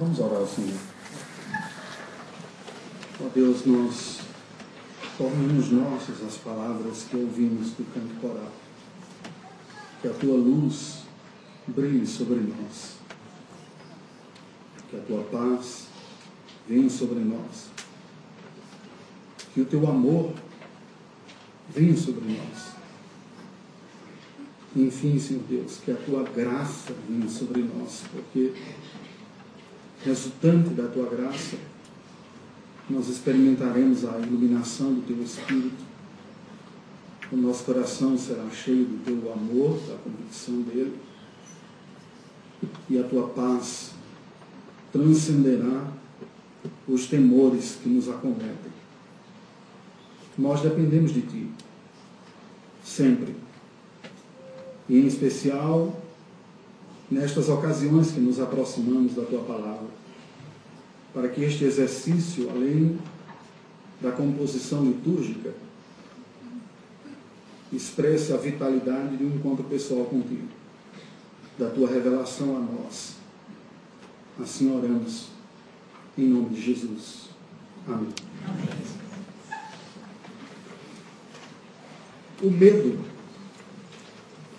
Vamos orar ao Senhor. Ó Deus, nós tornamos nossas as palavras que ouvimos do canto coral. Que a tua luz brilhe sobre nós. Que a tua paz venha sobre nós. Que o teu amor venha sobre nós. Enfim, Senhor Deus, que a tua graça venha sobre nós, porque resultante da tua graça, nós experimentaremos a iluminação do teu Espírito. O nosso coração será cheio do teu amor, da convicção dele. E a tua paz transcenderá os temores que nos acometem. Nós dependemos de ti, sempre. E em especial nestas ocasiões que nos aproximamos da tua palavra, para que este exercício, além da composição litúrgica, expresse a vitalidade de um encontro pessoal contigo, da tua revelação a nós. Assim oramos, em nome de Jesus. Amém. O medo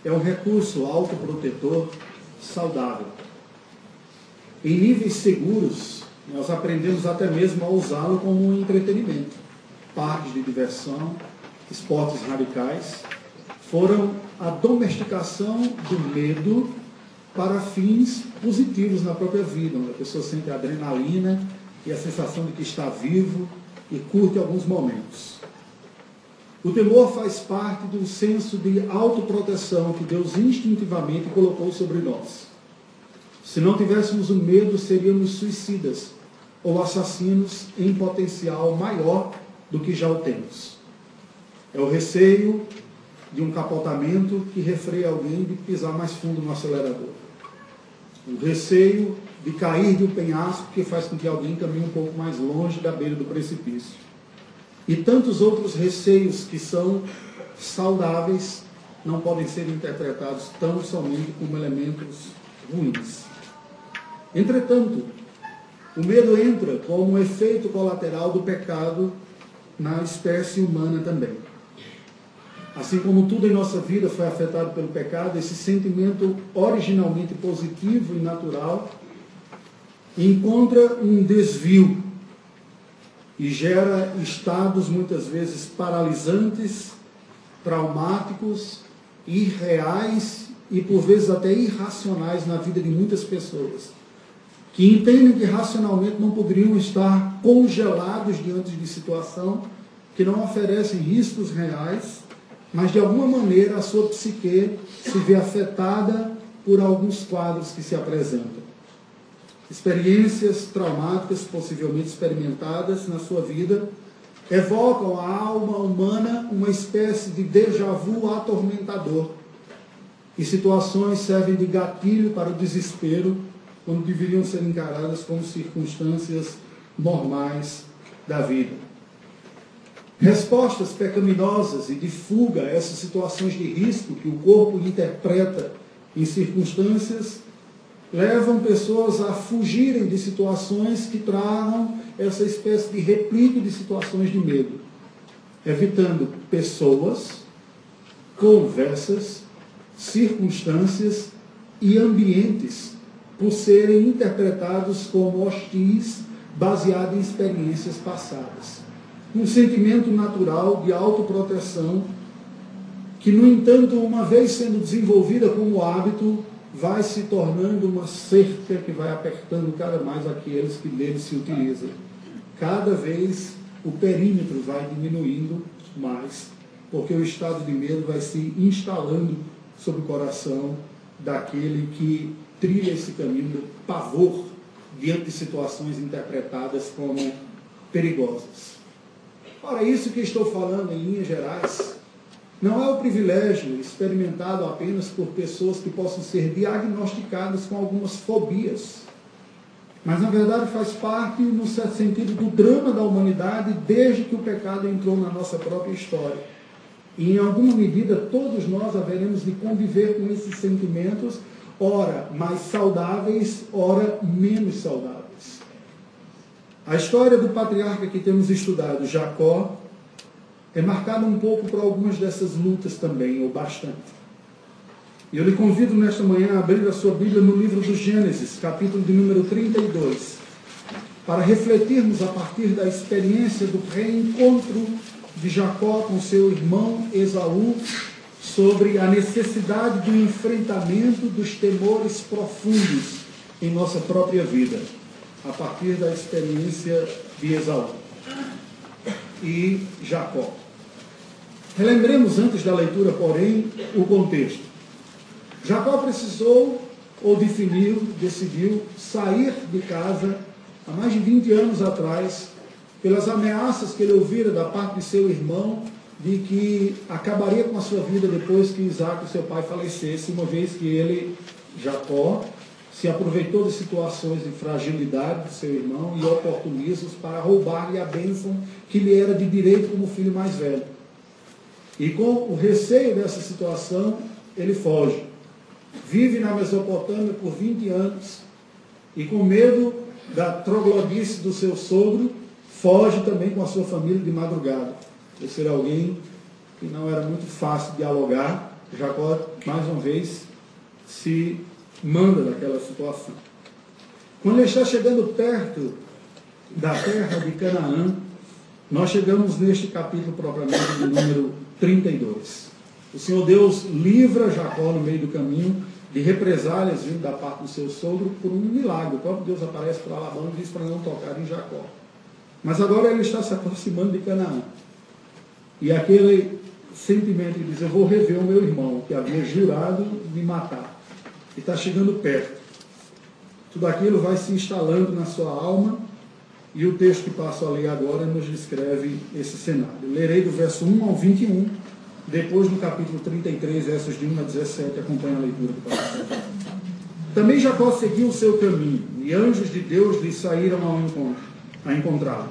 é um recurso autoprotetor saudável. Em níveis seguros, nós aprendemos até mesmo a usá-lo como um entretenimento. Parques de diversão, esportes radicais, foram a domesticação do medo para fins positivos na própria vida, onde a pessoa sente a adrenalina e a sensação de que está vivo e curte alguns momentos. O temor faz parte do senso de autoproteção que Deus instintivamente colocou sobre nós. Se não tivéssemos o medo, seríamos suicidas ou assassinos em potencial maior do que já o temos. É o receio de um capotamento que refreia alguém de pisar mais fundo no acelerador. O receio de cair de um penhasco que faz com que alguém caminhe um pouco mais longe da beira do precipício e tantos outros receios que são saudáveis não podem ser interpretados tão somente como elementos ruins. Entretanto, o medo entra como um efeito colateral do pecado na espécie humana também. Assim como tudo em nossa vida foi afetado pelo pecado, esse sentimento originalmente positivo e natural encontra um desvio e gera estados muitas vezes paralisantes, traumáticos, irreais e por vezes até irracionais na vida de muitas pessoas, que entendem que racionalmente não poderiam estar congelados diante de situação que não oferecem riscos reais, mas de alguma maneira a sua psique se vê afetada por alguns quadros que se apresentam experiências traumáticas, possivelmente experimentadas na sua vida, evocam a alma humana uma espécie de déjà vu atormentador. E situações servem de gatilho para o desespero, quando deveriam ser encaradas como circunstâncias normais da vida. Respostas pecaminosas e de fuga a essas situações de risco que o corpo interpreta em circunstâncias levam pessoas a fugirem de situações que tragam essa espécie de replique de situações de medo, evitando pessoas, conversas, circunstâncias e ambientes por serem interpretados como hostis, baseados em experiências passadas. Um sentimento natural de autoproteção que, no entanto, uma vez sendo desenvolvida como hábito, vai se tornando uma cerca que vai apertando cada mais aqueles que dele se utilizam. Cada vez o perímetro vai diminuindo mais, porque o estado de medo vai se instalando sobre o coração daquele que trilha esse caminho do pavor diante de situações interpretadas como perigosas. Ora, isso que estou falando em linhas gerais não é o privilégio experimentado apenas por pessoas que possam ser diagnosticadas com algumas fobias, mas na verdade faz parte, no certo sentido, do drama da humanidade desde que o pecado entrou na nossa própria história. E em alguma medida todos nós haveremos de conviver com esses sentimentos, ora mais saudáveis, ora menos saudáveis. A história do patriarca que temos estudado, Jacó, é marcada um pouco por algumas dessas lutas também, ou bastante. E eu lhe convido nesta manhã a abrir a sua Bíblia no livro do Gênesis, capítulo de número 32, para refletirmos a partir da experiência do reencontro de Jacó com seu irmão Esaú sobre a necessidade do enfrentamento dos temores profundos em nossa própria vida, a partir da experiência de Esaú e Jacó. Relembremos antes da leitura, porém, o contexto. Jacó precisou ou definiu, decidiu sair de casa há mais de 20 anos atrás, pelas ameaças que ele ouvira da parte de seu irmão de que acabaria com a sua vida depois que Isaac, seu pai, falecesse, uma vez que ele, Jacó, se aproveitou de situações de fragilidade de seu irmão e oportunismos para roubar-lhe a bênção que lhe era de direito como filho mais velho. E com o receio dessa situação, ele foge. Vive na Mesopotâmia por 20 anos e com medo da troglodice do seu sogro, foge também com a sua família de madrugada. Por ser alguém que não era muito fácil dialogar, Jacó, mais uma vez, se manda daquela situação. Quando ele está chegando perto da terra de Canaã, nós chegamos neste capítulo propriamente de número 32. O Senhor Deus livra Jacó no meio do caminho de represálias vindo da parte do seu sogro por um milagre. O próprio Deus aparece para Labão e diz para não tocar em Jacó. Mas agora ele está se aproximando de Canaã. E aquele sentimento de diz, eu vou rever o meu irmão, que havia jurado me matar e está chegando perto. Tudo aquilo vai se instalando na sua alma e o texto que passo a ler agora nos descreve esse cenário. Lerei do verso 1 ao 21, depois no capítulo 33, versos de 1 a 17, acompanha a leitura do pastor. Também Jacó seguiu o seu caminho, e anjos de Deus lhe saíram ao encontro, a encontrá-lo.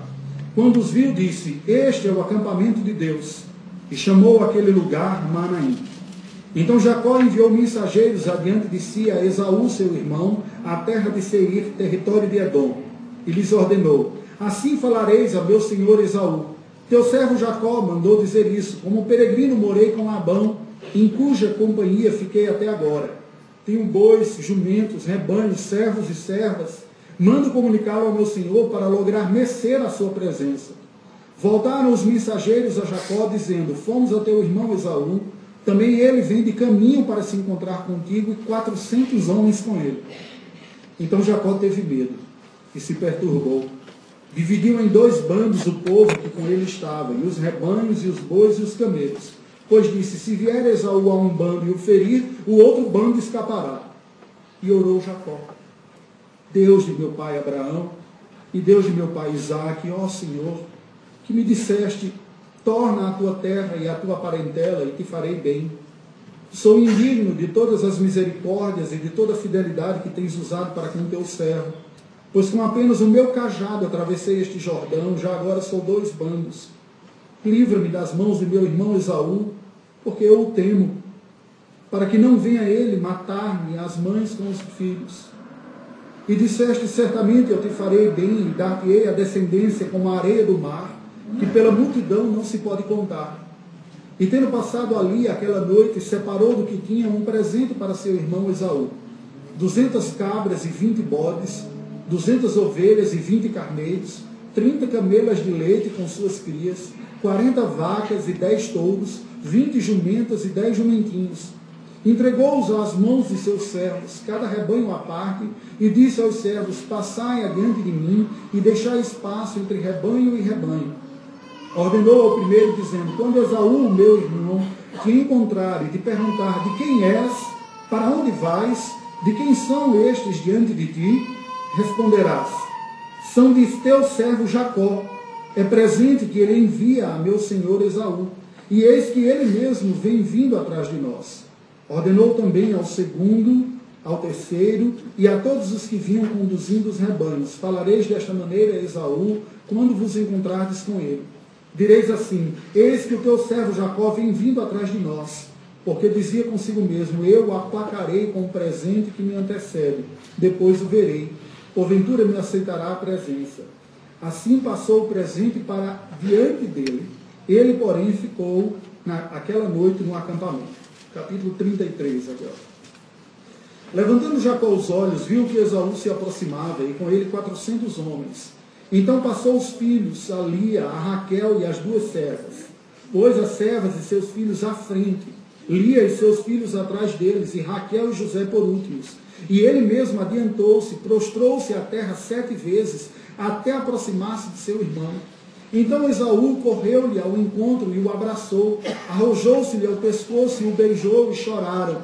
Quando os viu, disse: Este é o acampamento de Deus, e chamou aquele lugar Manaim. Então Jacó enviou mensageiros adiante de si a Esaú, seu irmão, à terra de Seir, território de Edom, e lhes ordenou: Assim falareis a meu senhor Esaú. Teu servo Jacó mandou dizer isso: Como peregrino morei com Labão, em cuja companhia fiquei até agora. Tenho bois, jumentos, rebanhos, servos e servas. Mando comunicá-lo ao meu senhor para lograr mecer a sua presença. Voltaram os mensageiros a Jacó, dizendo: Fomos a teu irmão Esaú também ele vem de caminho para se encontrar contigo e quatrocentos homens com ele. Então Jacó teve medo e se perturbou. Dividiu em dois bandos o povo que com ele estava, e os rebanhos, e os bois e os camelos. Pois disse: Se vier Esaú a um bando e o ferir, o outro bando escapará. E orou Jacó: Deus de meu pai Abraão, e Deus de meu pai Isaque, ó Senhor, que me disseste: Torna a tua terra e a tua parentela, e te farei bem. Sou indigno de todas as misericórdias e de toda a fidelidade que tens usado para com teu servo. Pois com apenas o meu cajado atravessei este Jordão, já agora sou dois bandos. Livra-me das mãos de meu irmão Esaú, porque eu o temo, para que não venha ele matar-me as mães com os filhos. E disseste, certamente eu te farei bem, e dar-te-ei a descendência como a areia do mar que pela multidão não se pode contar. E tendo passado ali aquela noite, separou do que tinha um presente para seu irmão Esaú: duzentas cabras e vinte bodes, duzentas ovelhas e vinte carneiros, trinta camelas de leite com suas crias, quarenta vacas e dez touros, vinte jumentas e dez jumentinhos. Entregou-os às mãos de seus servos, cada rebanho à parte, e disse aos servos: Passai adiante de mim e deixai espaço entre rebanho e rebanho ordenou ao primeiro, dizendo: Quando Esaú, meu irmão, te encontrar e te perguntar de quem és, para onde vais, de quem são estes diante de ti, responderás: São de teu servo Jacó. É presente que ele envia a meu senhor Esaú. E eis que ele mesmo vem vindo atrás de nós. Ordenou também ao segundo, ao terceiro e a todos os que vinham conduzindo os rebanhos: Falareis desta maneira a Esaú quando vos encontrardes com ele. Direis assim: Eis que o teu servo Jacó vem vindo atrás de nós, porque dizia consigo mesmo: Eu o aplacarei com o presente que me antecede, depois o verei. Porventura me aceitará a presença. Assim passou o presente para diante dele. Ele, porém, ficou naquela noite no acampamento. Capítulo 33 agora. Levantando Jacó os olhos, viu que Esaú se aproximava, e com ele quatrocentos homens. Então passou os filhos, a Lia, a Raquel e as duas servas. Pôs as servas e seus filhos à frente, Lia e seus filhos atrás deles, e Raquel e José por últimos. E ele mesmo adiantou-se, prostrou-se à terra sete vezes, até aproximar-se de seu irmão. Então Esaú correu-lhe ao encontro e o abraçou, arrojou-se-lhe ao pescoço e o beijou e choraram.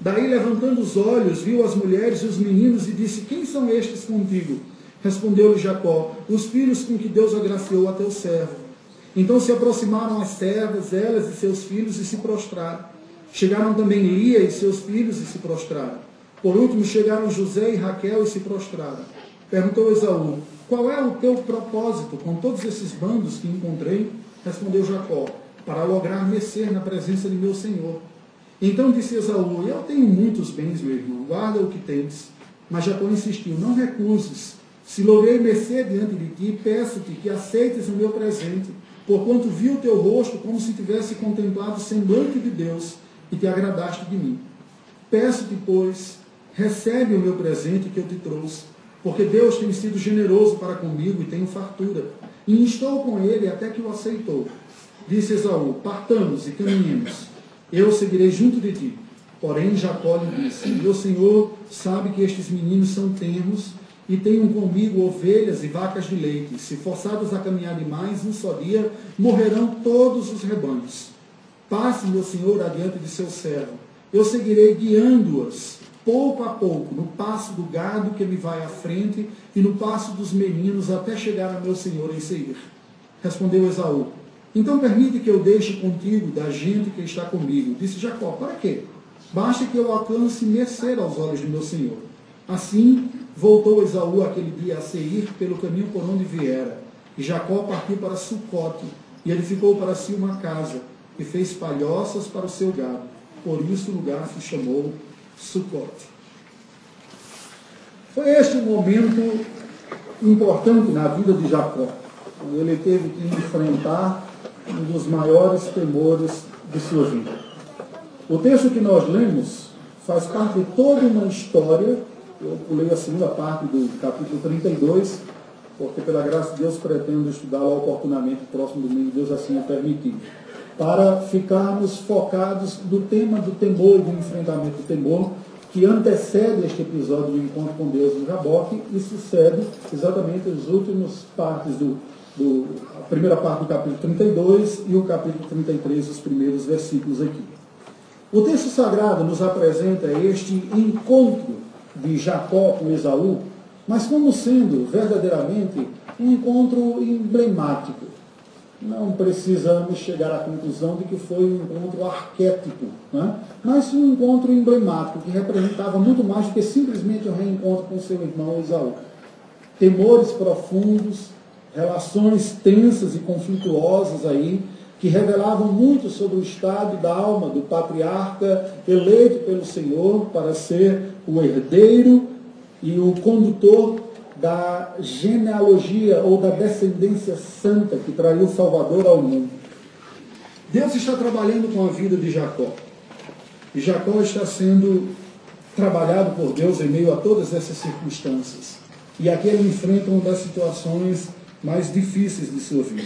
Daí, levantando os olhos, viu as mulheres e os meninos e disse: Quem são estes contigo? Respondeu-lhe Jacó: Os filhos com que Deus agraciou a teu servo. Então se aproximaram as servas, elas e seus filhos, e se prostraram. Chegaram também Lia e seus filhos e se prostraram. Por último chegaram José e Raquel e se prostraram. Perguntou Esaú: Qual é o teu propósito com todos esses bandos que encontrei? Respondeu Jacó: Para lograr mecer na presença de meu senhor. Então disse Esaú: Eu tenho muitos bens, meu irmão, guarda o que tens. Mas Jacó insistiu: Não recuses. Se logrei mercê diante de ti, peço-te que aceites o meu presente, porquanto vi o teu rosto como se tivesse contemplado o semblante de Deus e te agradaste de mim. Peço-te, pois, recebe o meu presente que eu te trouxe, porque Deus tem sido generoso para comigo e tenho fartura. E estou com ele até que o aceitou. Disse Esaú: Partamos e caminhemos. Eu seguirei junto de ti. Porém, Jacó lhe disse: Meu senhor sabe que estes meninos são tenros e tenham comigo ovelhas e vacas de leite. Se forçados a caminhar demais, um só dia, morrerão todos os rebanhos. Passe, meu senhor, adiante de seu servo. Eu seguirei guiando-as, pouco a pouco, no passo do gado que me vai à frente e no passo dos meninos, até chegar a meu senhor em Seir. Respondeu Esaú: Então permite que eu deixe contigo da gente que está comigo. Disse Jacó: Para quê? Basta que eu alcance mercê aos olhos de meu senhor. Assim, Voltou Esaú aquele dia a Seir pelo caminho por onde viera. E Jacó partiu para Sucote, e edificou para si uma casa, e fez palhoças para o seu gado. Por isso o lugar se chamou Sucote. Foi este um momento importante na vida de Jacó, quando ele teve que enfrentar um dos maiores temores de sua vida. O texto que nós lemos faz parte de toda uma história eu pulei a segunda parte do capítulo 32, porque pela graça de Deus pretendo estudá-la oportunamente próximo domingo, Deus assim o permitir. Para ficarmos focados no tema do temor do enfrentamento do temor, que antecede este episódio do encontro com Deus no Jaboque e sucede exatamente as últimas partes do, do a primeira parte do capítulo 32 e o capítulo 33, os primeiros versículos aqui. O texto sagrado nos apresenta este encontro de Jacó com Esaú, mas como sendo verdadeiramente um encontro emblemático. Não precisamos chegar à conclusão de que foi um encontro arquétipo, né? mas um encontro emblemático, que representava muito mais do que simplesmente um reencontro com seu irmão Esaú. Temores profundos, relações tensas e conflituosas aí, que revelavam muito sobre o estado da alma do patriarca eleito pelo Senhor para ser o herdeiro e o condutor da genealogia ou da descendência santa que traiu o Salvador ao mundo. Deus está trabalhando com a vida de Jacó. E Jacó está sendo trabalhado por Deus em meio a todas essas circunstâncias. E aqui ele enfrenta uma das situações mais difíceis de sua vida.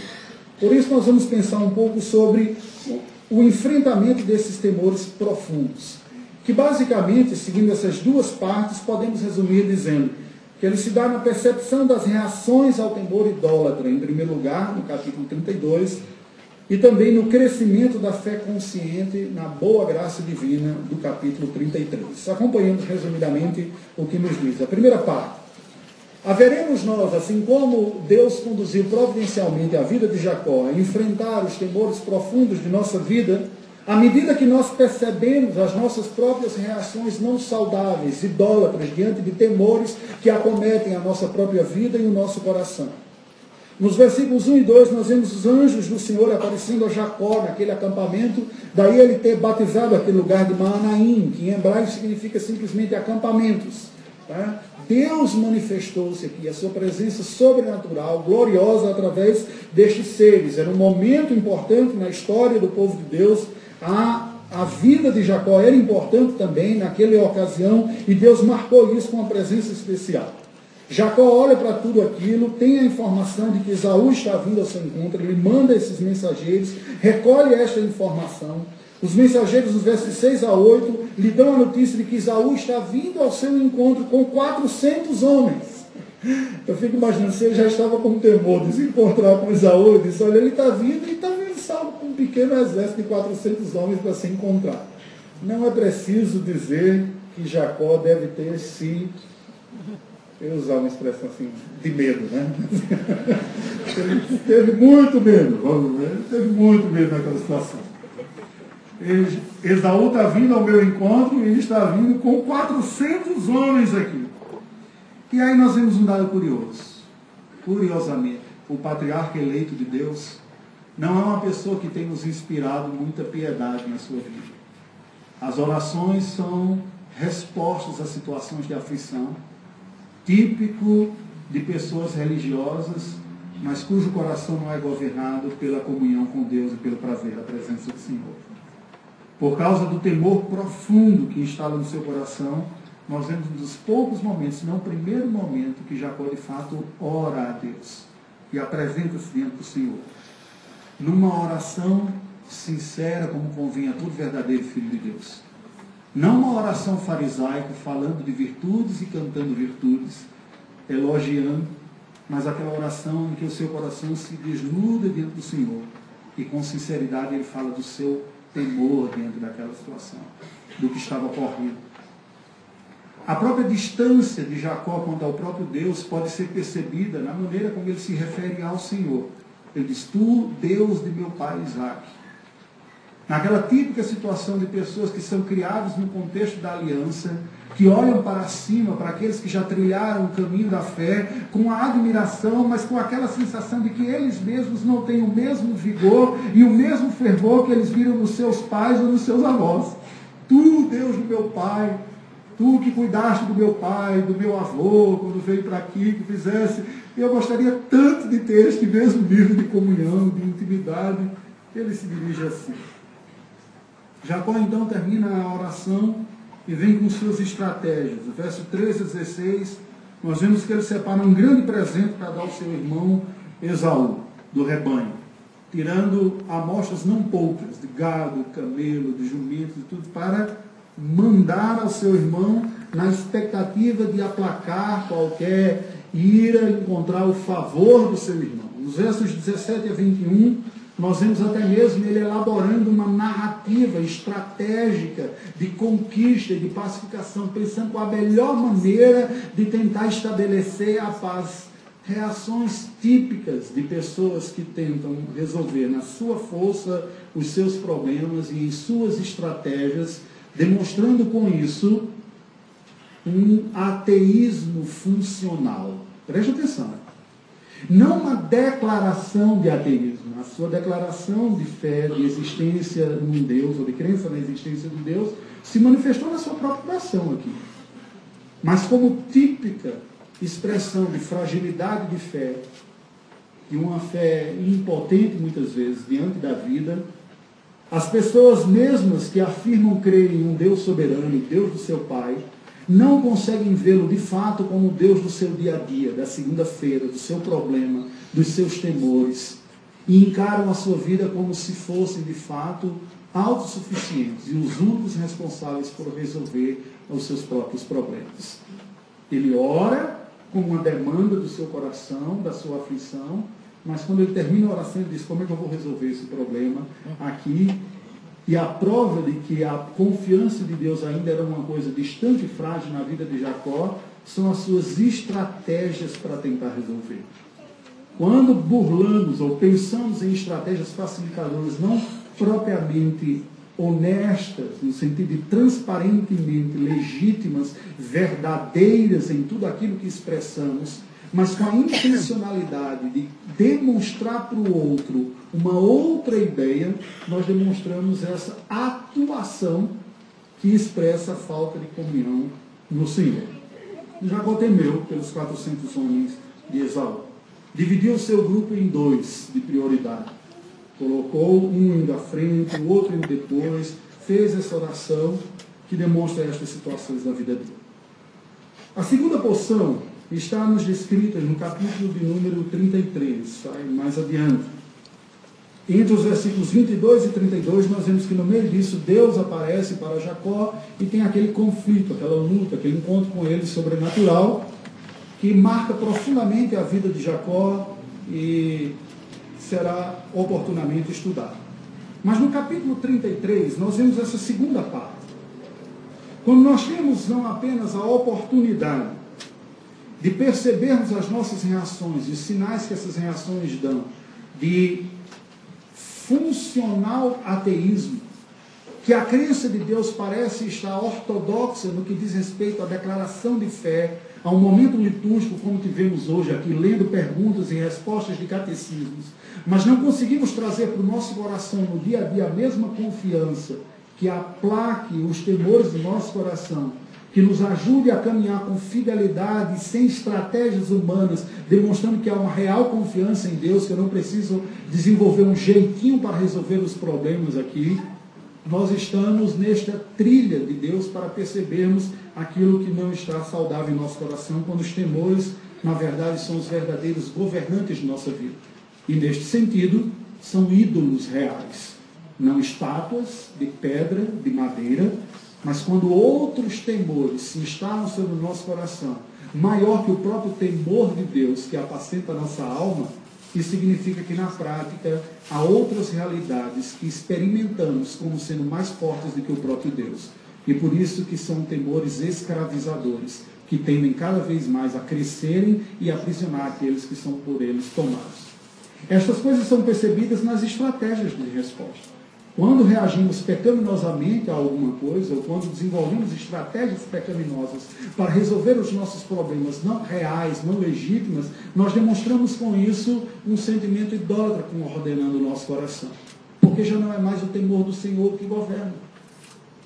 Por isso, nós vamos pensar um pouco sobre o enfrentamento desses temores profundos, que basicamente, seguindo essas duas partes, podemos resumir dizendo que ele se dá na percepção das reações ao temor idólatra, em primeiro lugar, no capítulo 32, e também no crescimento da fé consciente na boa graça divina, do capítulo 33. Acompanhando resumidamente o que nos diz. A primeira parte Haveremos nós, assim como Deus conduziu providencialmente a vida de Jacó a enfrentar os temores profundos de nossa vida, à medida que nós percebemos as nossas próprias reações não saudáveis, idólatras, diante de temores que acometem a nossa própria vida e o nosso coração. Nos versículos 1 e 2, nós vemos os anjos do Senhor aparecendo a Jacó naquele acampamento, daí ele ter batizado aquele lugar de Maanaim, que em hebraico significa simplesmente acampamentos. Tá? Deus manifestou-se aqui, a sua presença sobrenatural, gloriosa através destes seres. Era um momento importante na história do povo de Deus. A, a vida de Jacó era importante também naquela ocasião e Deus marcou isso com uma presença especial. Jacó olha para tudo aquilo, tem a informação de que Esaú está vindo ao seu encontro, ele manda esses mensageiros, recolhe esta informação. Os mensageiros, nos versos 6 a 8, lhe dão a notícia de que Isaú está vindo ao seu encontro com 400 homens. Eu fico imaginando se ele já estava com temor de se encontrar com Isaú, ele disse, olha, ele está vindo e está vindo salvo um pequeno exército de 400 homens para se encontrar. Não é preciso dizer que Jacó deve ter se, eu usar uma expressão assim, de medo, né? ele teve muito medo, ele teve muito medo naquela situação. Esaú está vindo ao meu encontro e está vindo com 400 homens aqui. E aí nós vemos um dado curioso. Curiosamente, o patriarca eleito de Deus não é uma pessoa que tem nos inspirado muita piedade na sua vida. As orações são respostas a situações de aflição, típico de pessoas religiosas, mas cujo coração não é governado pela comunhão com Deus e pelo prazer da presença do Senhor. Por causa do temor profundo que instala no seu coração, nós vemos um dos poucos momentos, se não o primeiro momento, que Jacó de fato ora a Deus e apresenta-se diante do Senhor. Numa oração sincera, como convinha a todo verdadeiro filho de Deus. Não uma oração farisaica, falando de virtudes e cantando virtudes, elogiando, mas aquela oração em que o seu coração se desnuda diante do Senhor e com sinceridade ele fala do seu temor diante daquela situação, do que estava ocorrendo. A própria distância de Jacó quanto ao próprio Deus pode ser percebida na maneira como ele se refere ao Senhor. Ele diz, Tu, Deus de meu pai Isaac. Naquela típica situação de pessoas que são criadas no contexto da aliança, que olham para cima, para aqueles que já trilharam o caminho da fé, com a admiração, mas com aquela sensação de que eles mesmos não têm o mesmo vigor e o mesmo fervor que eles viram nos seus pais ou nos seus avós. Tu, Deus do meu pai, tu que cuidaste do meu pai, do meu avô, quando veio para aqui, que fizesse. Eu gostaria tanto de ter este mesmo nível de comunhão, de intimidade. Ele se dirige assim. Jacó então termina a oração e vem com suas estratégias. Verso 13 a 16, nós vemos que ele separa um grande presente para dar ao seu irmão Esaú, do rebanho, tirando amostras não poucas de gado, camelo, de jumento e tudo, para mandar ao seu irmão na expectativa de aplacar qualquer ira, encontrar o favor do seu irmão. Nos versos 17 a 21, nós vemos até mesmo ele elaborando uma narrativa estratégica de conquista e de pacificação, pensando qual a melhor maneira de tentar estabelecer a paz. Reações típicas de pessoas que tentam resolver na sua força os seus problemas e em suas estratégias, demonstrando com isso um ateísmo funcional. Preste atenção. Não uma declaração de ateísmo, a sua declaração de fé, de existência num Deus, ou de crença na existência de Deus, se manifestou na sua própria nação aqui. Mas como típica expressão de fragilidade de fé, e uma fé impotente muitas vezes diante da vida, as pessoas mesmas que afirmam crer em um Deus soberano, Deus do seu Pai, não conseguem vê-lo de fato como Deus do seu dia a dia, da segunda-feira, do seu problema, dos seus temores, e encaram a sua vida como se fossem de fato autossuficientes e os únicos responsáveis por resolver os seus próprios problemas. Ele ora com uma demanda do seu coração, da sua aflição, mas quando ele termina a oração, ele diz: Como é que eu vou resolver esse problema aqui? E a prova de que a confiança de Deus ainda era uma coisa distante e frágil na vida de Jacó são as suas estratégias para tentar resolver. Quando burlamos ou pensamos em estratégias facilitadoras não propriamente honestas, no sentido de transparentemente legítimas, verdadeiras em tudo aquilo que expressamos, mas com a intencionalidade de demonstrar para o outro uma outra ideia, nós demonstramos essa atuação que expressa a falta de comunhão no Senhor. Jacó temeu pelos 400 homens de Esaú. Dividiu o seu grupo em dois de prioridade. Colocou um indo à frente, o outro indo depois, fez essa oração que demonstra estas situações da vida dele. A segunda porção está nos descrita no capítulo de número 33, mais adiante. Entre os versículos 22 e 32, nós vemos que no meio disso Deus aparece para Jacó e tem aquele conflito, aquela luta, aquele encontro com ele sobrenatural, que marca profundamente a vida de Jacó e será oportunamente estudado. Mas no capítulo 33, nós vemos essa segunda parte. Quando nós temos não apenas a oportunidade de percebermos as nossas reações, os sinais que essas reações dão, de funcional ateísmo, que a crença de Deus parece estar ortodoxa no que diz respeito à declaração de fé, a um momento litúrgico como tivemos hoje aqui, lendo perguntas e respostas de catecismos, mas não conseguimos trazer para o nosso coração no dia a dia a mesma confiança que aplaque os temores do nosso coração que nos ajude a caminhar com fidelidade, sem estratégias humanas, demonstrando que há uma real confiança em Deus, que eu não preciso desenvolver um jeitinho para resolver os problemas aqui. Nós estamos nesta trilha de Deus para percebermos aquilo que não está saudável em nosso coração, quando os temores, na verdade, são os verdadeiros governantes de nossa vida. E neste sentido, são ídolos reais, não estátuas de pedra, de madeira, mas quando outros temores se instalam sobre o nosso coração, maior que o próprio temor de Deus que apacenta a nossa alma, isso significa que na prática há outras realidades que experimentamos como sendo mais fortes do que o próprio Deus. E por isso que são temores escravizadores, que tendem cada vez mais a crescerem e aprisionar aqueles que são por eles tomados. Estas coisas são percebidas nas estratégias de resposta. Quando reagimos pecaminosamente a alguma coisa, ou quando desenvolvemos estratégias pecaminosas para resolver os nossos problemas não reais, não legítimas, nós demonstramos com isso um sentimento idólatra ordenando o nosso coração. Porque já não é mais o temor do Senhor que governa.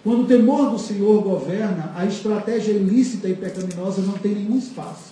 Quando o temor do Senhor governa, a estratégia ilícita e pecaminosa não tem nenhum espaço.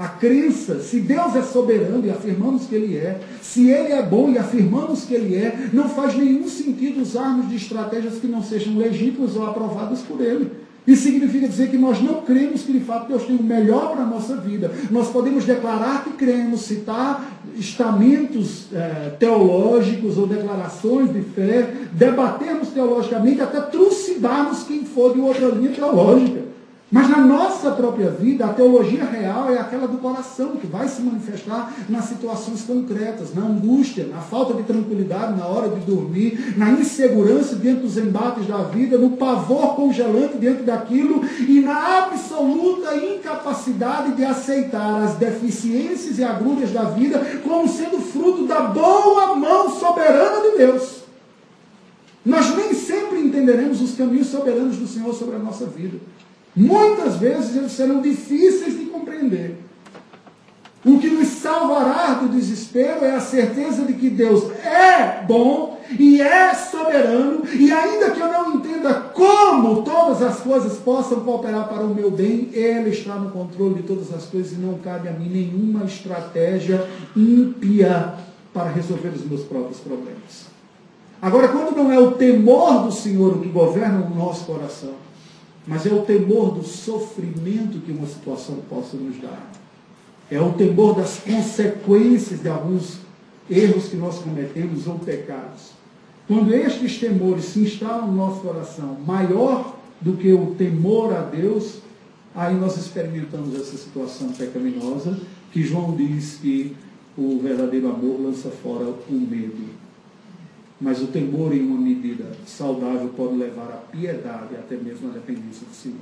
A crença, se Deus é soberano e afirmamos que Ele é, se Ele é bom e afirmamos que Ele é, não faz nenhum sentido usarmos de estratégias que não sejam legítimas ou aprovadas por Ele. Isso significa dizer que nós não cremos que de fato Deus tem o melhor para a nossa vida. Nós podemos declarar que cremos, citar estamentos eh, teológicos ou declarações de fé, debatermos teologicamente, até trucidarmos quem for de outra linha teológica. Mas na nossa própria vida, a teologia real é aquela do coração, que vai se manifestar nas situações concretas, na angústia, na falta de tranquilidade na hora de dormir, na insegurança diante dos embates da vida, no pavor congelante diante daquilo e na absoluta incapacidade de aceitar as deficiências e agruras da vida como sendo fruto da boa mão soberana de Deus. Nós nem sempre entenderemos os caminhos soberanos do Senhor sobre a nossa vida. Muitas vezes eles serão difíceis de compreender. O que nos salvará do desespero é a certeza de que Deus é bom e é soberano, e ainda que eu não entenda como todas as coisas possam cooperar para o meu bem, Ele está no controle de todas as coisas e não cabe a mim nenhuma estratégia ímpia para resolver os meus próprios problemas. Agora, quando não é o temor do Senhor que governa o nosso coração, mas é o temor do sofrimento que uma situação possa nos dar. É o temor das consequências de alguns erros que nós cometemos ou pecados. Quando estes temores se instalam no nosso coração, maior do que o temor a Deus, aí nós experimentamos essa situação pecaminosa, que João diz que o verdadeiro amor lança fora o medo. Mas o temor, em uma medida saudável, pode levar à piedade, até mesmo à dependência do Senhor.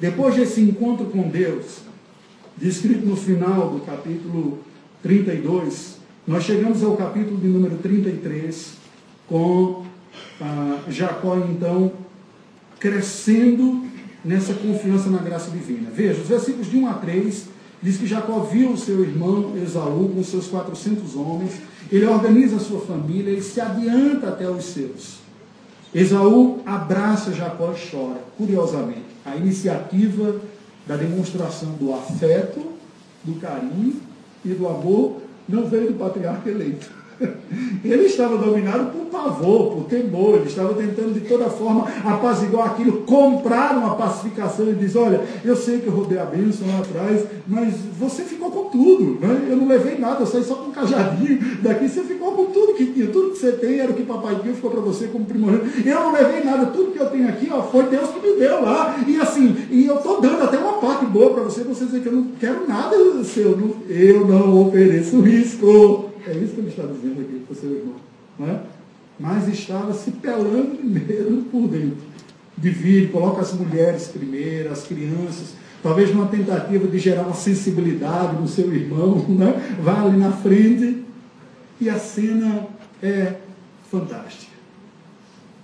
Depois desse encontro com Deus, descrito no final do capítulo 32, nós chegamos ao capítulo de número 33, com ah, Jacó, então, crescendo nessa confiança na graça divina. Veja, os versículos de 1 a 3 diz que Jacó viu o seu irmão Esaú com seus 400 homens ele organiza a sua família, ele se adianta até os seus. Esaú abraça Jacó e chora, curiosamente. A iniciativa da demonstração do afeto, do carinho e do amor não veio do patriarca eleito. Ele estava dominado por pavor, por temor, ele estava tentando de toda forma apaziguar aquilo, comprar uma pacificação. E diz, olha, eu sei que eu roubei a bênção lá atrás, mas você ficou com tudo, né? eu não levei nada, eu saí só com um cajadinho, daqui. Você ficou com tudo que tinha, tudo que você tem era o que papai Deus ficou para você como primogênito, eu não levei nada, tudo que eu tenho aqui ó, foi Deus que me deu lá, e assim, e eu estou dando até uma parte boa para você, você dizer que eu não quero nada seu, eu não ofereço risco. É isso que ele está dizendo aqui para o seu irmão. Não é? Mas estava se pelando medo por dentro. Divide, coloca as mulheres primeiro, as crianças, talvez numa tentativa de gerar uma sensibilidade no seu irmão, né? vai ali na frente e a cena é fantástica.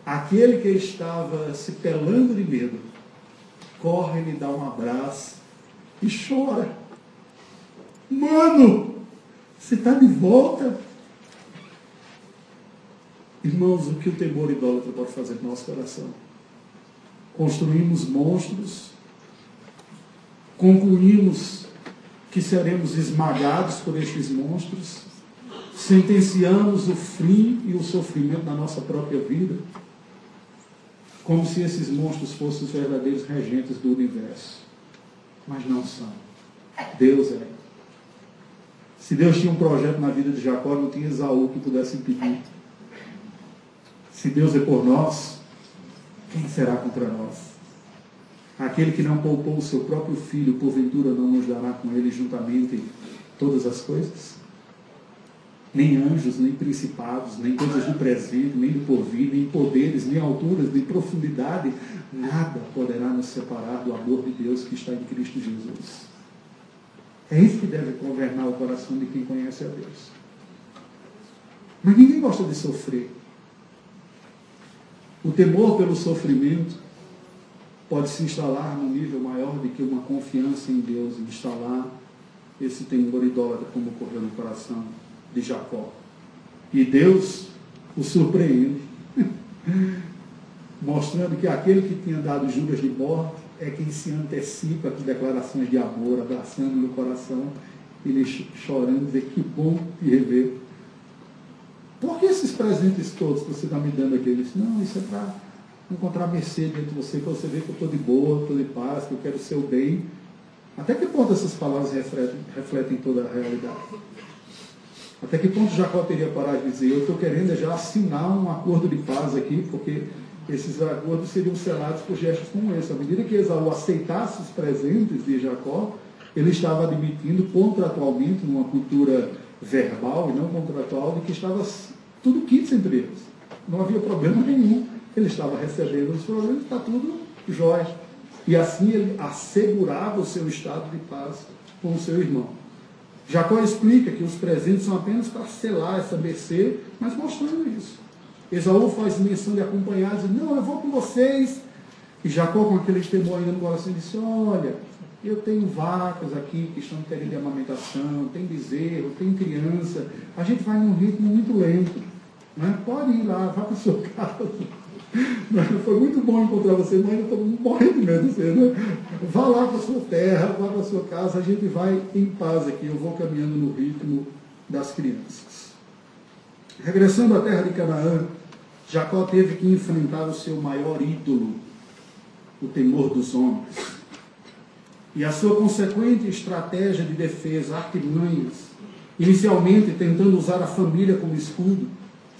Aquele que estava se pelando de medo, corre, lhe dá um abraço e chora. Mano, você está de volta? Irmãos, o que o temor idólatra pode fazer no nosso coração? Construímos monstros, concluímos que seremos esmagados por estes monstros, sentenciamos o fim e o sofrimento na nossa própria vida, como se esses monstros fossem os verdadeiros regentes do universo. Mas não são. Deus é. Se Deus tinha um projeto na vida de Jacó, não tinha Esaú que pudesse impedir. Se Deus é por nós, quem será contra nós? Aquele que não poupou o seu próprio filho, porventura não nos dará com ele juntamente todas as coisas? Nem anjos, nem principados, nem coisas do presente, nem do porvir, nem poderes, nem alturas, nem profundidade, nada poderá nos separar do amor de Deus que está em Cristo Jesus. É isso que deve governar o coração de quem conhece a Deus. Mas ninguém gosta de sofrer. O temor pelo sofrimento pode se instalar num nível maior do que uma confiança em Deus, instalar esse temor idólatra, como ocorreu no coração de Jacó. E Deus o surpreende, mostrando que aquele que tinha dado juras de morte é quem se antecipa com declarações de amor, abraçando no coração, ele chorando, dizer que bom te rever. Por que esses presentes todos que você está me dando aqui? Ele disse, não, isso é para encontrar mercê dentro de você, para você ver que eu estou de boa, estou de paz, que eu quero o seu bem. Até que ponto essas palavras refletem, refletem toda a realidade? Até que ponto Jacó teria parado de dizer, eu estou querendo já assinar um acordo de paz aqui, porque esses acordos seriam selados por gestos como esse. À medida que Esaú aceitasse os presentes de Jacó, ele estava admitindo contratualmente, numa cultura verbal e não contratual, de que estava tudo quente entre eles. Não havia problema nenhum. Ele estava recebendo os problemas, está tudo jóia. E assim ele assegurava o seu estado de paz com o seu irmão. Jacó explica que os presentes são apenas para selar essa mercê, mas mostrando isso. Esaú faz menção de acompanhar, diz, não, eu vou com vocês. E Jacó, com aquele temor ainda no coração, disse, olha, eu tenho vacas aqui que estão querendo de amamentação, tem bezerro, tem criança, a gente vai num ritmo muito lento. Né? Pode ir lá, vá para a sua casa. Foi muito bom encontrar você, mas eu estou morrendo de medo de você. Né? Vá lá para a sua terra, vá para a sua casa, a gente vai em paz aqui. Eu vou caminhando no ritmo das crianças. Regressando à terra de Canaã, Jacó teve que enfrentar o seu maior ídolo, o temor dos homens. E a sua consequente estratégia de defesa, artimanhas, inicialmente tentando usar a família como escudo,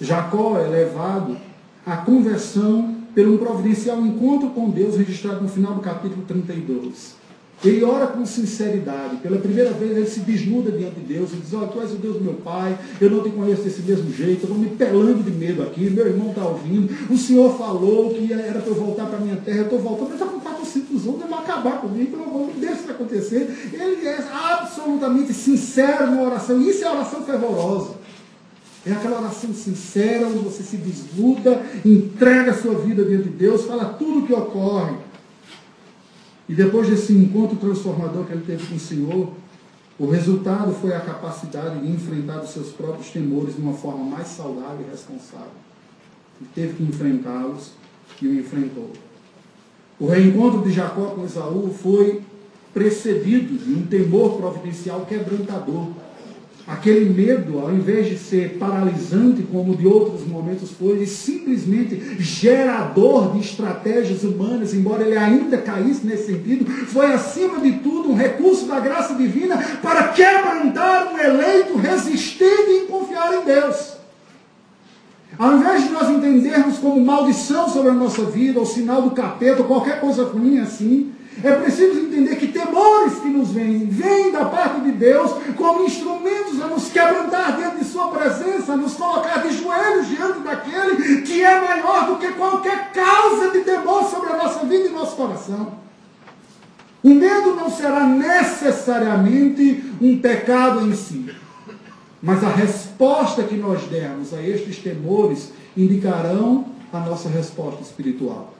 Jacó é levado à conversão pelo um providencial encontro com Deus registrado no final do capítulo 32. Ele ora com sinceridade. Pela primeira vez ele se desnuda diante de Deus. E diz, olha, tu és o Deus do meu pai, eu não te conheço desse mesmo jeito, eu estou me pelando de medo aqui, meu irmão está ouvindo, o Senhor falou que era para eu voltar para minha terra, eu estou voltando, mas já com quatro simples outros, vai acabar comigo, pelo amor de Deus, isso vai acontecer. Ele é absolutamente sincero na oração, isso é oração fervorosa. É aquela oração sincera, onde você se desnuda, entrega a sua vida diante de Deus, fala tudo o que ocorre e depois desse encontro transformador que ele teve com o Senhor, o resultado foi a capacidade de enfrentar os seus próprios temores de uma forma mais saudável e responsável. Ele teve que enfrentá-los e o enfrentou. O reencontro de Jacó com Esaú foi precedido de um temor providencial quebrantador. Aquele medo, ao invés de ser paralisante, como de outros momentos foi, simplesmente gerador de estratégias humanas, embora ele ainda caísse nesse sentido, foi acima de tudo um recurso da graça divina para quebrantar um eleito resistente em confiar em Deus. Ao invés de nós entendermos como maldição sobre a nossa vida, ou sinal do capeta, ou qualquer coisa ruim assim, é preciso entender que temores que nos vêm, vêm da parte de Deus como instrumentos a nos quebrantar diante de Sua presença, a nos colocar de joelhos diante daquele que é maior do que qualquer causa de temor sobre a nossa vida e nosso coração. O medo não será necessariamente um pecado em si, mas a resposta que nós dermos a estes temores indicarão a nossa resposta espiritual.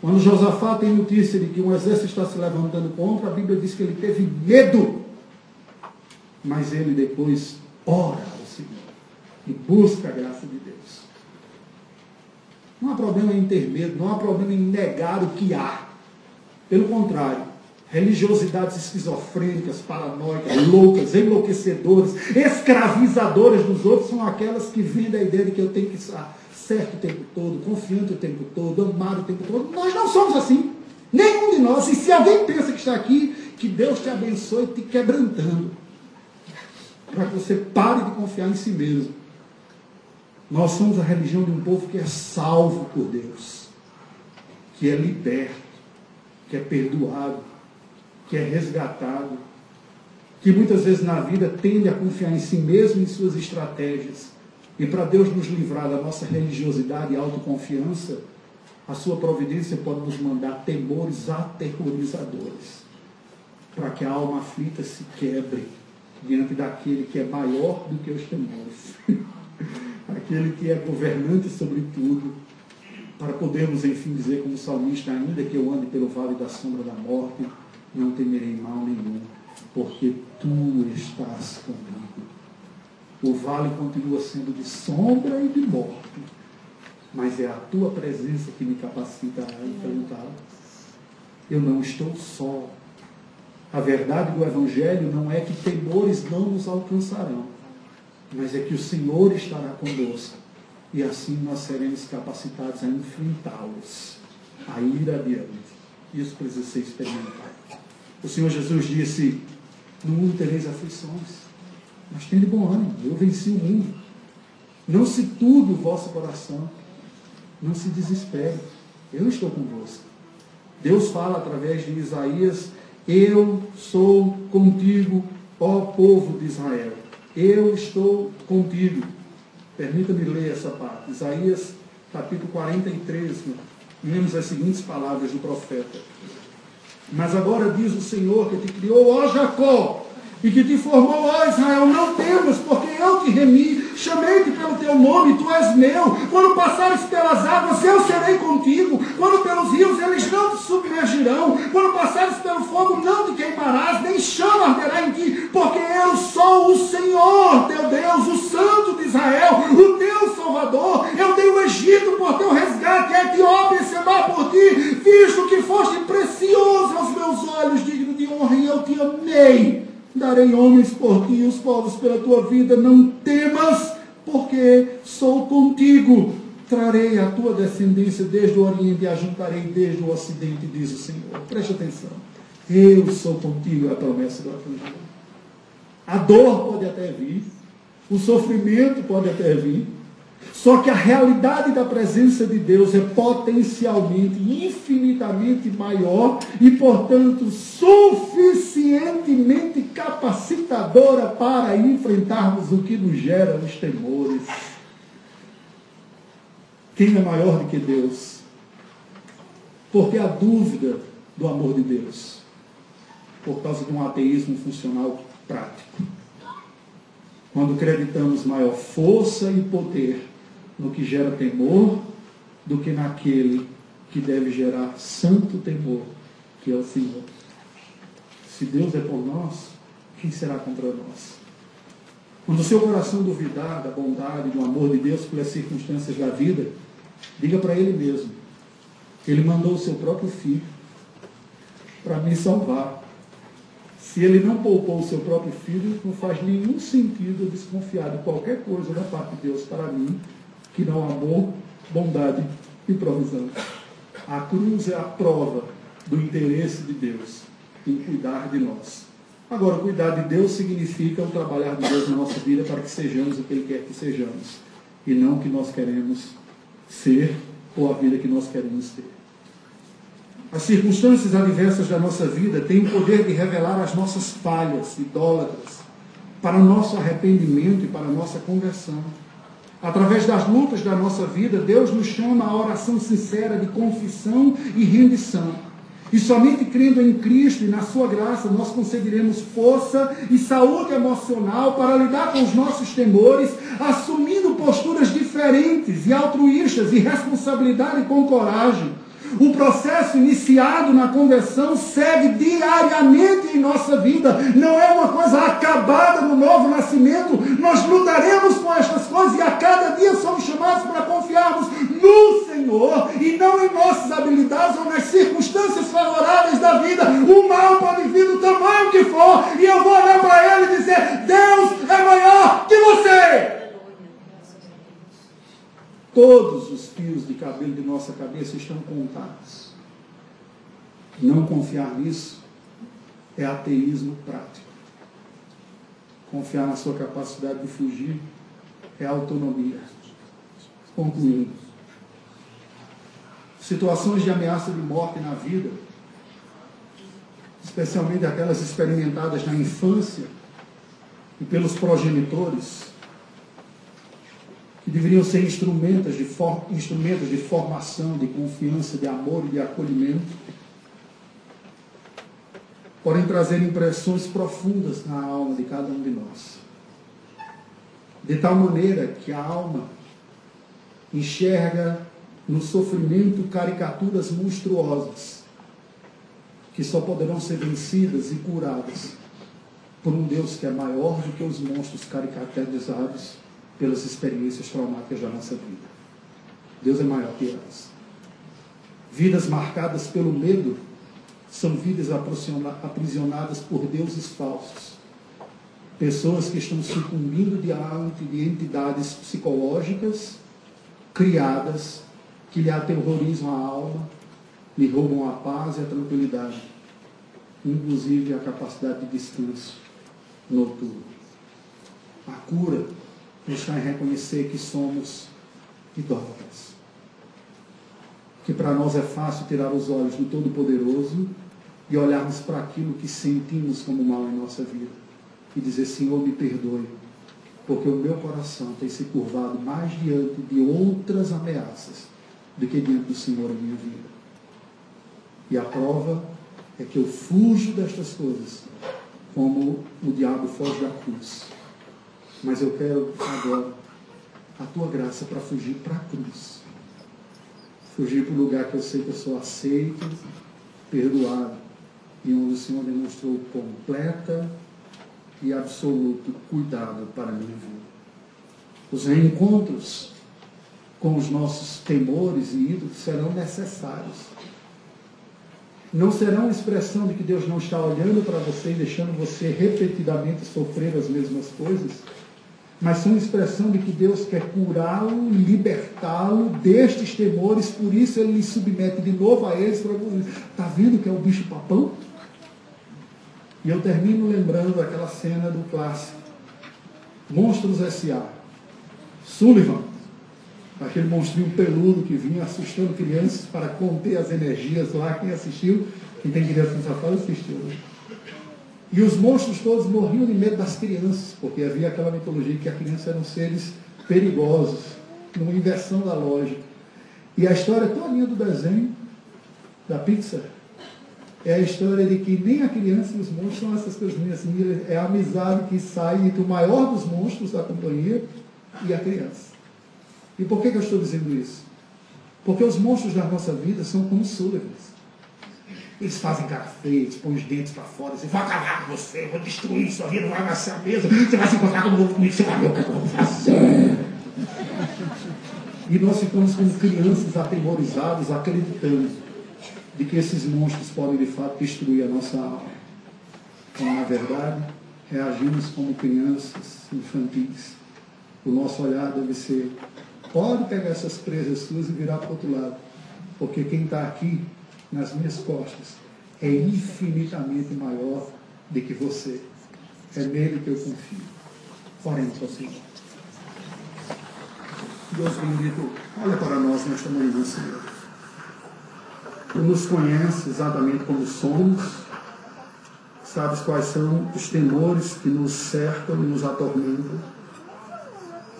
Quando Josafá tem notícia de que um exército está se levantando contra, a Bíblia diz que ele teve medo. Mas ele depois ora ao Senhor e busca a graça de Deus. Não há problema em ter medo, não há problema em negar o que há. Pelo contrário, religiosidades esquizofrênicas, paranoicas, loucas, enlouquecedoras, escravizadoras dos outros são aquelas que vendem a ideia de que eu tenho que certo o tempo todo, confiante o tempo todo, amado o tempo todo. Nós não somos assim. Nenhum de nós. E se alguém pensa que está aqui, que Deus te abençoe te quebrantando. Para que você pare de confiar em si mesmo. Nós somos a religião de um povo que é salvo por Deus, que é liberto, que é perdoado, que é resgatado, que muitas vezes na vida tende a confiar em si mesmo e em suas estratégias e para Deus nos livrar da nossa religiosidade e autoconfiança, a sua providência pode nos mandar temores aterrorizadores, para que a alma aflita se quebre diante daquele que é maior do que os temores, aquele que é governante sobre tudo, para podermos enfim dizer como salmista, ainda que eu ande pelo vale da sombra da morte, não temerei mal nenhum, porque tu estás comigo o vale continua sendo de sombra e de morte. Mas é a tua presença que me capacita a enfrentá-la. Eu não estou só. A verdade do Evangelho não é que temores não nos alcançarão, mas é que o Senhor estará conosco. E assim nós seremos capacitados a enfrentá-los, a ir adiante. Isso precisa ser experimentado. O Senhor Jesus disse: No mundo tereis aflições. Mas tenha bom ânimo, eu venci o mundo. Não se turbe o vosso coração. Não se desespere. Eu estou convosco. Deus fala através de Isaías: Eu sou contigo, ó povo de Israel. Eu estou contigo. Permita-me ler essa parte. Isaías, capítulo 43, lemos as seguintes palavras do profeta. Mas agora diz o Senhor que te criou, ó Jacó, e que te formou, ó Israel, não temas, porque eu te remi, chamei-te pelo teu nome, tu és meu. Quando passares pelas águas, eu serei contigo. Quando pelos rios, eles não te submergirão. Quando passares pelo fogo, não te queimarás, nem chama arderá em ti, porque eu sou o Senhor, teu Deus, o Santo de Israel, o teu Salvador. Eu dei o Egito por teu resgate, a Etiópia e Seba por ti, visto que foste precioso aos meus olhos, digno de honra, e eu te amei darei homens por ti e os povos pela tua vida. Não temas, porque sou contigo. Trarei a tua descendência desde o Oriente e a juntarei desde o Ocidente, diz o Senhor. Preste atenção. Eu sou contigo, é a promessa do Evangelho. A dor pode até vir, o sofrimento pode até vir, só que a realidade da presença de Deus é potencialmente, infinitamente maior e, portanto, suficientemente capacitadora para enfrentarmos o que nos gera os temores. Quem é maior do que Deus? Porque a dúvida do amor de Deus, por causa de um ateísmo funcional prático. Quando acreditamos maior força e poder no que gera temor do que naquele que deve gerar santo temor, que é o Senhor. Se Deus é por nós, quem será contra nós? Quando o seu coração duvidar da bondade, do amor de Deus pelas circunstâncias da vida, diga para Ele mesmo. Ele mandou o seu próprio filho para me salvar. Se ele não poupou o seu próprio filho, não faz nenhum sentido eu desconfiar de qualquer coisa da parte de Deus para mim, que não amor, bondade e provisão. A cruz é a prova do interesse de Deus em cuidar de nós. Agora, cuidar de Deus significa o trabalhar de Deus na nossa vida para que sejamos o que Ele quer que sejamos, e não o que nós queremos ser ou a vida que nós queremos ter. As circunstâncias adversas da nossa vida têm o poder de revelar as nossas falhas idólatras para o nosso arrependimento e para a nossa conversão. Através das lutas da nossa vida, Deus nos chama à oração sincera de confissão e rendição. E somente crendo em Cristo e na Sua graça nós conseguiremos força e saúde emocional para lidar com os nossos temores, assumindo posturas diferentes e altruístas e responsabilidade com coragem o processo iniciado na conversão segue diariamente em nossa vida. Não é uma coisa acabada no novo nascimento. Nós lutaremos com estas coisas e a cada dia somos chamados para confiarmos no Senhor e não em nossas habilidades ou nas circunstâncias favoráveis da vida. O mal pode vir do tamanho que for e eu vou olhar para ele e dizer: Deus é maior que você. Todos os fios de cabelo de nossa cabeça estão contados. Não confiar nisso é ateísmo prático. Confiar na sua capacidade de fugir é autonomia. Concluindo. Situações de ameaça de morte na vida, especialmente aquelas experimentadas na infância e pelos progenitores, que deveriam ser instrumentos de, for, instrumentos de formação, de confiança, de amor e de acolhimento, podem trazer impressões profundas na alma de cada um de nós. De tal maneira que a alma enxerga no sofrimento caricaturas monstruosas, que só poderão ser vencidas e curadas por um Deus que é maior do que os monstros caricaturizados pelas experiências traumáticas da nossa vida. Deus é maior que elas. Vidas marcadas pelo medo são vidas aprisionadas por deuses falsos. Pessoas que estão sucumbindo de entidades psicológicas criadas que lhe aterrorizam a alma, lhe roubam a paz e a tranquilidade, inclusive a capacidade de descanso noturno. A cura está em reconhecer que somos idólatras. Que para nós é fácil tirar os olhos do Todo-Poderoso e olharmos para aquilo que sentimos como mal em nossa vida e dizer: Senhor, me perdoe, porque o meu coração tem se curvado mais diante de outras ameaças do que diante do Senhor em minha vida. E a prova é que eu fujo destas coisas como o diabo foge da cruz. Mas eu quero agora a tua graça para fugir para a cruz. Fugir para o lugar que eu sei que eu sou aceito, perdoado, e onde o Senhor demonstrou completa e absoluto cuidado para a minha vida. Os reencontros com os nossos temores e ídolos serão necessários. Não serão expressão de que Deus não está olhando para você e deixando você repetidamente sofrer as mesmas coisas mas são expressão de que Deus quer curá-lo, libertá-lo destes temores, por isso ele lhe submete de novo a eles. Está vendo que é o bicho papão? E eu termino lembrando aquela cena do clássico. Monstros S.A. Sullivan, aquele monstrinho peludo que vinha assustando crianças para conter as energias lá. Quem assistiu, quem tem criança nessa fase, assistiu. Né? E os monstros todos morriam de medo das crianças, porque havia aquela mitologia que as crianças eram seres perigosos, numa inversão da lógica. E a história toda do desenho, da Pixar, é a história de que nem a criança e os monstros são essas coisas assim, é a amizade que sai entre o maior dos monstros da companhia e a criança. E por que, que eu estou dizendo isso? Porque os monstros da nossa vida são como Sullivans. Eles fazem feia, eles põem os dentes para fora, dizem, vou acabar com você, vou destruir sua vida, vai nascer a mesa, você vai se encontrar com novo comigo, você vai ver o que eu vou fazer. E nós ficamos como crianças atemorizados, acreditando de que esses monstros podem de fato destruir a nossa alma. quando na verdade reagimos como crianças infantis. O nosso olhar deve ser, pode pegar essas presas suas e virar para o outro lado, porque quem está aqui nas minhas costas é infinitamente maior do que você. É nele que eu confio. Oremos ao Senhor. Deus bendito, olha para nós nesta manhã, Senhor. Tu nos conheces exatamente como somos, sabes quais são os temores que nos cercam e nos atormentam,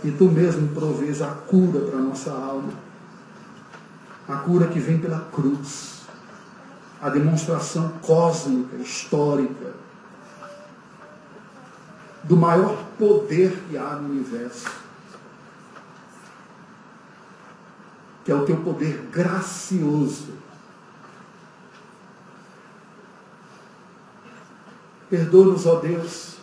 e tu mesmo provês a cura para a nossa alma, a cura que vem pela cruz, a demonstração cósmica, histórica, do maior poder que há no universo, que é o teu poder gracioso. Perdoa-nos, ó Deus.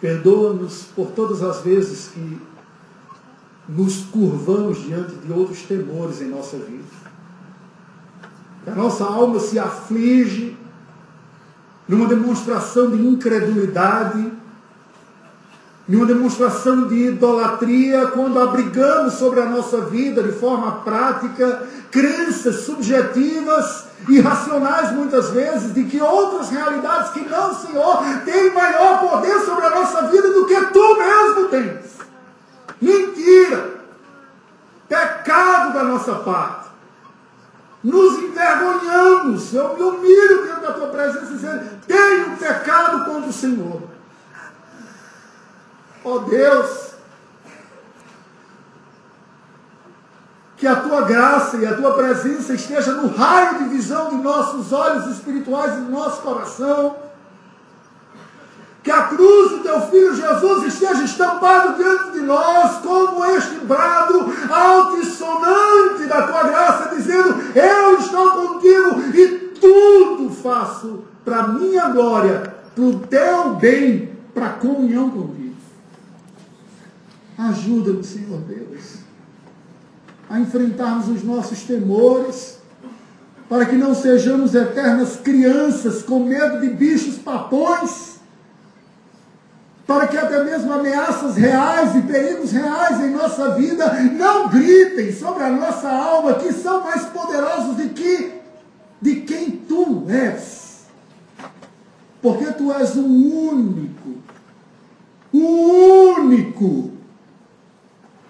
Perdoa-nos por todas as vezes que nos curvamos diante de outros temores em nossa vida. A nossa alma se aflige numa demonstração de incredulidade, numa demonstração de idolatria, quando abrigamos sobre a nossa vida de forma prática crenças subjetivas, irracionais muitas vezes, de que outras realidades que não, Senhor, têm maior poder sobre a nossa vida do que tu mesmo tens. Mentira! Pecado da nossa parte nos envergonhamos. Eu me humilho diante da tua presença dizendo, tenho pecado contra o Senhor. Ó oh Deus, que a tua graça e a tua presença esteja no raio de visão de nossos olhos espirituais e do nosso coração que a cruz do teu filho Jesus esteja estampado diante de nós, como este brado altissonante da tua graça, dizendo: Eu estou contigo e tudo faço para minha glória, para o teu bem, para a comunhão contigo. Ajuda-nos, Senhor Deus, a enfrentarmos os nossos temores, para que não sejamos eternas crianças com medo de bichos papões para que até mesmo ameaças reais e perigos reais em nossa vida não gritem sobre a nossa alma que são mais poderosos do que de quem tu és. Porque tu és o único, o único,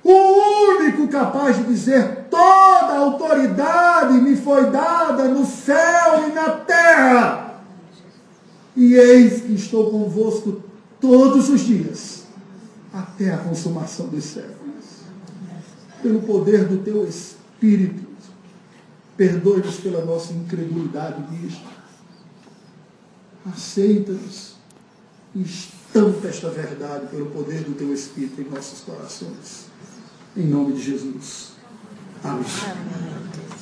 o único capaz de dizer toda a autoridade me foi dada no céu e na terra. E eis que estou convosco todos os dias, até a consumação dos séculos. Pelo poder do teu Espírito, perdoe-nos pela nossa incredulidade. Aceita-nos e estampa esta verdade pelo poder do teu Espírito em nossos corações. Em nome de Jesus. Amém. Amém.